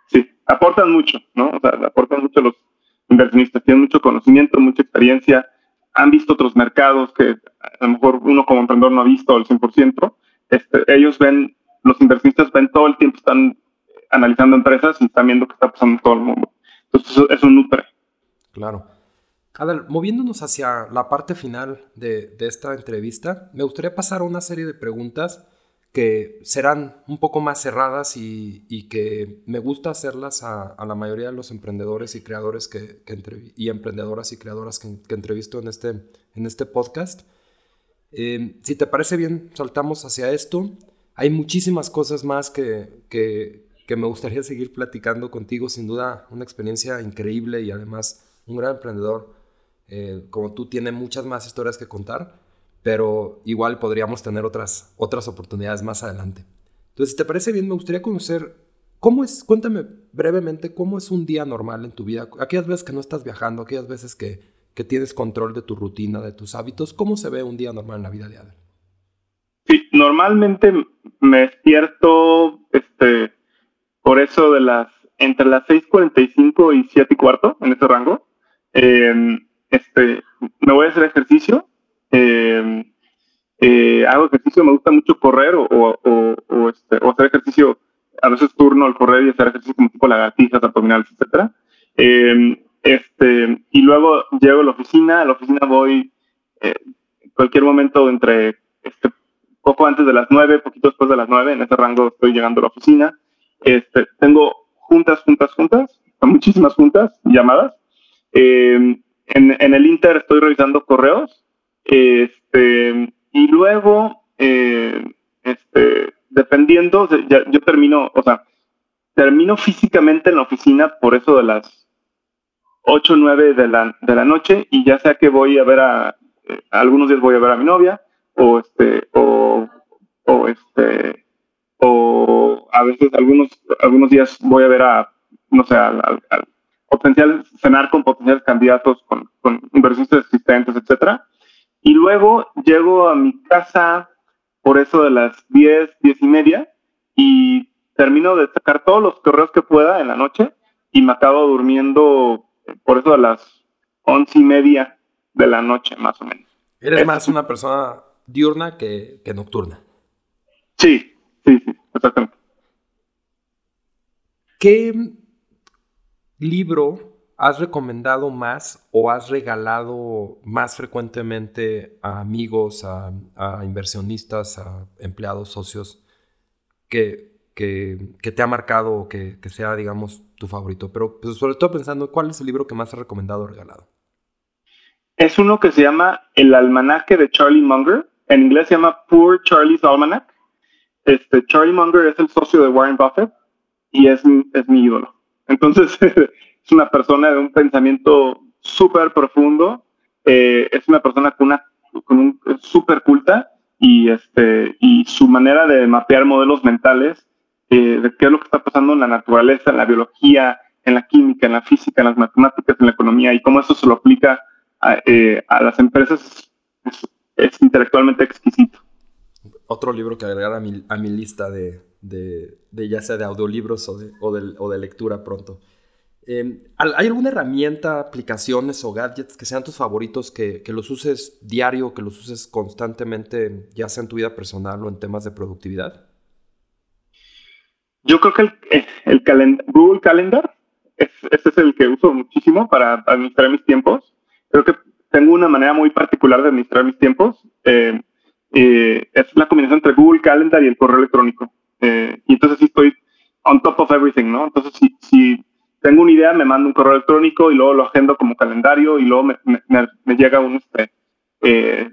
Sí, aportan mucho, ¿no? O sea, aportan mucho los inversionistas, tienen mucho conocimiento, mucha experiencia, han visto otros mercados que a lo mejor uno como emprendedor no ha visto al 100%. Este, ellos ven, los inversionistas ven todo el tiempo, están analizando empresas y están viendo qué está pasando en todo el mundo. Entonces, eso, eso nutre. Claro. A ver, moviéndonos hacia la parte final de, esta entrevista, me gustaría pasar a una serie de preguntas que serán un poco más cerradas y, que me gusta hacerlas a, la mayoría de los emprendedores y creadores que, y emprendedoras y creadoras que, entrevisto en este, en este podcast. Eh, si te parece bien, saltamos hacia esto. Hay muchísimas cosas más que, que, me gustaría seguir platicando contigo. Sin duda, una experiencia increíble y además un gran emprendedor. Eh, como tú, tiene muchas más historias que contar pero igual podríamos tener otras, otras oportunidades más adelante. Entonces, si te parece bien, me gustaría conocer cómo es, cuéntame brevemente cómo es un día normal en tu vida, aquellas veces que no estás viajando, aquellas veces que, que tienes control de tu rutina, de tus hábitos, ¿cómo se ve un día normal en la vida de Adel? Sí, normalmente me despierto este, por eso de las entre las 6.45 y 7 y cuarto, en ese rango. Eh, este, me voy a hacer ejercicio eh, eh, hago ejercicio, me gusta mucho correr o, este, hacer ejercicio, a veces turno al correr y hacer ejercicio como tipo lagartijas, abdominales, etc. Em, este, y luego llego a la oficina, a la oficina voy eh, cualquier momento entre este, poco antes de las nueve, poquito después de las nueve, en ese rango estoy llegando a la oficina. Este, tengo juntas, juntas, juntas, muchísimas juntas, llamadas. Em, en, en, el Inter estoy revisando correos este, y luego, eh, este, dependiendo, yo termino, o sea, termino físicamente en la oficina por eso de las 8 o 9 de la, de la noche y ya sea que voy a ver a, eh, algunos días voy a ver a mi novia o este, o este, o a veces algunos, algunos días voy a ver a, no sé, al, potencial, cenar con potenciales candidatos, con, con inversionistas existentes, etcétera. Y luego llego a mi casa por eso de las 10, 10 y media y termino de sacar todos los correos que pueda en la noche y me acabo durmiendo por eso de las once y media de la noche, más o menos. Eres más una persona diurna que, que nocturna. Sí, exactamente. ¿Qué libro ¿Has recomendado más o has regalado más frecuentemente a amigos, a, inversionistas, a empleados, socios, que, que, te ha marcado o que, sea, digamos, tu favorito? Pero pues, sobre todo pensando, ¿cuál es el libro que más has recomendado o regalado? Es uno que se llama El Almanaque de Charlie Munger. En inglés se llama Poor Charlie's Almanac. Este, Charlie Munger es el socio de Warren Buffett y es, es mi ídolo. Entonces, <laughs> es una persona de un pensamiento súper profundo, eh, es una persona con, una, con un súper culta y, este, y su manera de mapear modelos mentales eh, de qué es lo que está pasando en la naturaleza, en la biología, en la química, en la física, en las matemáticas, en la economía y cómo eso se lo aplica a, eh, las empresas es, intelectualmente exquisito. Otro libro que agregar a mi, a mi lista de, de, de, ya sea de audiolibros o de, o de, o de lectura pronto. Em, ¿Hay alguna herramienta, aplicaciones o gadgets que sean tus favoritos, que, los uses diario, que los uses constantemente, ya sea en tu vida personal o en temas de productividad? Yo creo que el, el Google Calendar, es, es el que uso muchísimo para administrar mis tiempos. Creo que tengo una manera muy particular de administrar mis tiempos. Eh, eh, es la combinación entre Google Calendar y el correo electrónico. Eh, y entonces sí estoy on top of everything, ¿no? Entonces si, si tengo una idea, me mando un correo electrónico y luego lo agendo como calendario y luego me, llega un, este, eh,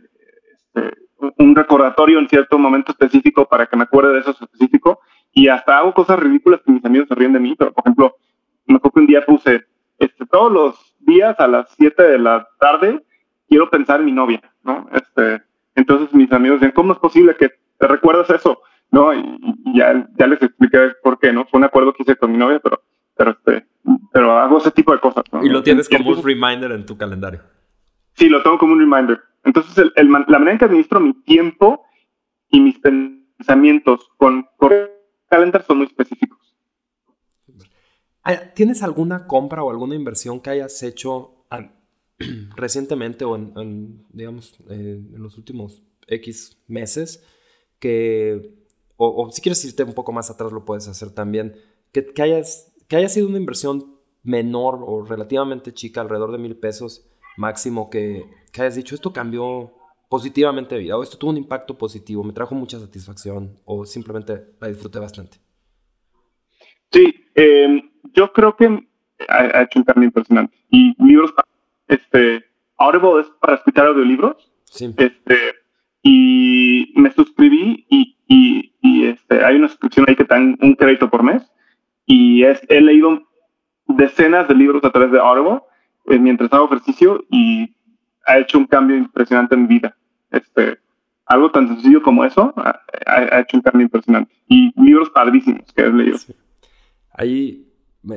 este, un recordatorio en cierto momento específico para que me acuerde de eso específico y hasta hago cosas ridículas que mis amigos se ríen de mí, pero por ejemplo, me acuerdo que un día puse, este, todos los días a las 7 de la tarde quiero pensar en mi novia, ¿no? Este, entonces mis amigos decían, ¿cómo es posible que te recuerdas eso? ¿No? Y, ya, ya les expliqué por qué, ¿no? Fue un acuerdo que hice con mi novia, pero, pero este, pero hago ese tipo de cosas. Y lo tienes como un reminder en tu calendario. Sí, lo tengo como un reminder. Entonces, la manera en que administro mi tiempo y mis pensamientos con, calendar son muy específicos. ¿Tienes alguna compra o alguna inversión que hayas hecho <clears throat> recientemente o en, digamos, en los últimos X meses que, o, si quieres irte un poco más atrás lo puedes hacer también, que, que hayas que haya sido una inversión menor o relativamente chica, alrededor de mil pesos máximo, que, hayas dicho, esto cambió positivamente de vida? ¿O esto tuvo un impacto positivo? ¿Me trajo mucha satisfacción? ¿O simplemente la disfruté bastante? Sí, em, yo creo que ha, hecho un cambio impresionante. Y libros, este, Audible es para escuchar audiolibros. Sí. Este, y me suscribí y, y, y, este, hay una suscripción ahí que dan un crédito por mes. Y es, he leído decenas de libros a través de Audible eh, mientras hago ejercicio y ha hecho un cambio impresionante en mi vida. Este, algo tan sencillo como eso ha, ha hecho un cambio impresionante. Y libros padrísimos que he leído. Ahí,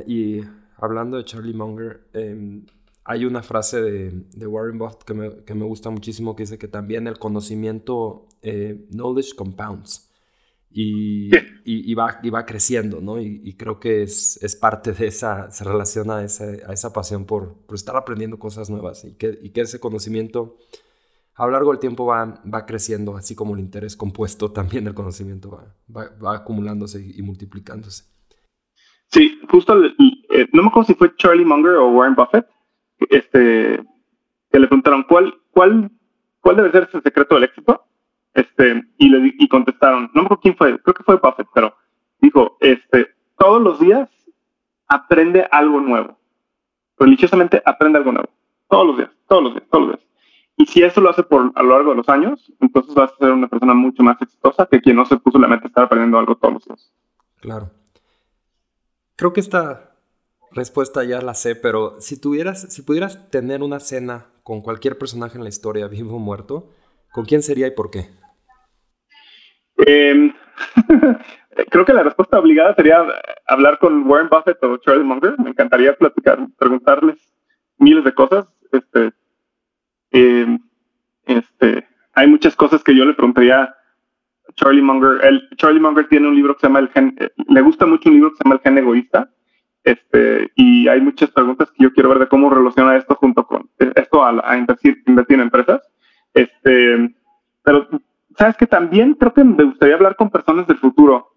y hablando de Charlie Munger, em, hay una frase de, Warren Buffett que me, que me, gusta muchísimo que dice que también el conocimiento, eh, knowledge compounds. Y, y, va, y, va, creciendo, ¿no? Y, creo que es, es, parte de esa, se relaciona a esa, a esa pasión por, por, estar aprendiendo cosas nuevas y que, ese conocimiento a lo largo del tiempo va, va creciendo, así como el interés compuesto, <laughs> también el conocimiento va, va, va acumulándose y multiplicándose. Sí, justo, eh, no me acuerdo si fue Charlie Munger o Warren Buffett, este, que le preguntaron cuál, cuál, cuál debe ser ese secreto del éxito, este, y le y contestaron, no me acuerdo quién fue, creo que fue Buffett, pero dijo, este, todos los días aprende algo nuevo, religiosamente aprende algo nuevo, todos los días, todos los días, todos los días. Y si eso lo hace por a lo largo de los años, entonces vas a ser una persona mucho más exitosa que quien no se puso la meta de estar aprendiendo algo todos los días. Claro. Creo que esta respuesta ya la sé, pero si tuvieras, si pudieras tener una cena con cualquier personaje en la historia, vivo o muerto, ¿con quién sería y por qué? Em, <laughs> creo que la respuesta obligada sería hablar con Warren Buffett o Charlie Munger. Me encantaría platicar, preguntarles miles de cosas. Este, em, este, hay muchas cosas que yo le preguntaría Charlie Munger. El, Charlie Munger tiene un libro que se llama El Gen, eh, le gusta mucho un libro que se llama El Gen Egoísta. Este, y hay muchas preguntas que yo quiero ver de cómo relaciona esto junto con eh, esto a, invertir, invertir, en empresas. Este, pero sabes que también creo que me gustaría hablar con personas del futuro.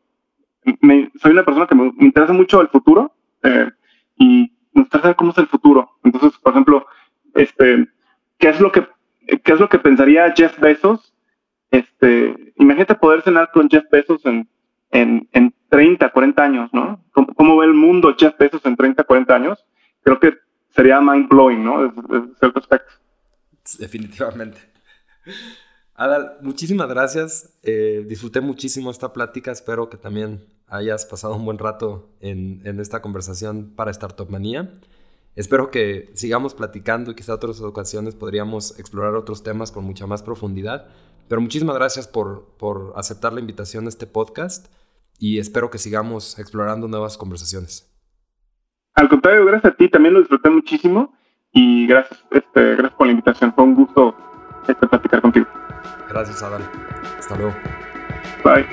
soy una persona que me, interesa mucho el futuro eh, y me gustaría saber cómo es el futuro. Entonces, por ejemplo, este, ¿qué es lo que qué es lo que pensaría Jeff Bezos este, imagínate poder cenar con Jeff Bezos en, en, en 30, 40 años, ¿no? ¿Cómo, ve el mundo Jeff Bezos en 30, 40 años? Creo que sería mind blowing, ¿no? Desde, cierto aspecto. Definitivamente. Adal, muchísimas gracias. Eh, disfruté muchísimo esta plática. Espero que también hayas pasado un buen rato en, en esta conversación para Startup Manía. Espero que sigamos platicando y quizá otras ocasiones podríamos explorar otros temas con mucha más profundidad. Pero muchísimas gracias por, por aceptar la invitación a este podcast y espero que sigamos explorando nuevas conversaciones. Al contrario, gracias a ti, también lo disfruté muchísimo y gracias, este, gracias por la invitación. Fue un gusto este, platicar contigo. Gracias, Adal. Hasta luego. Bye.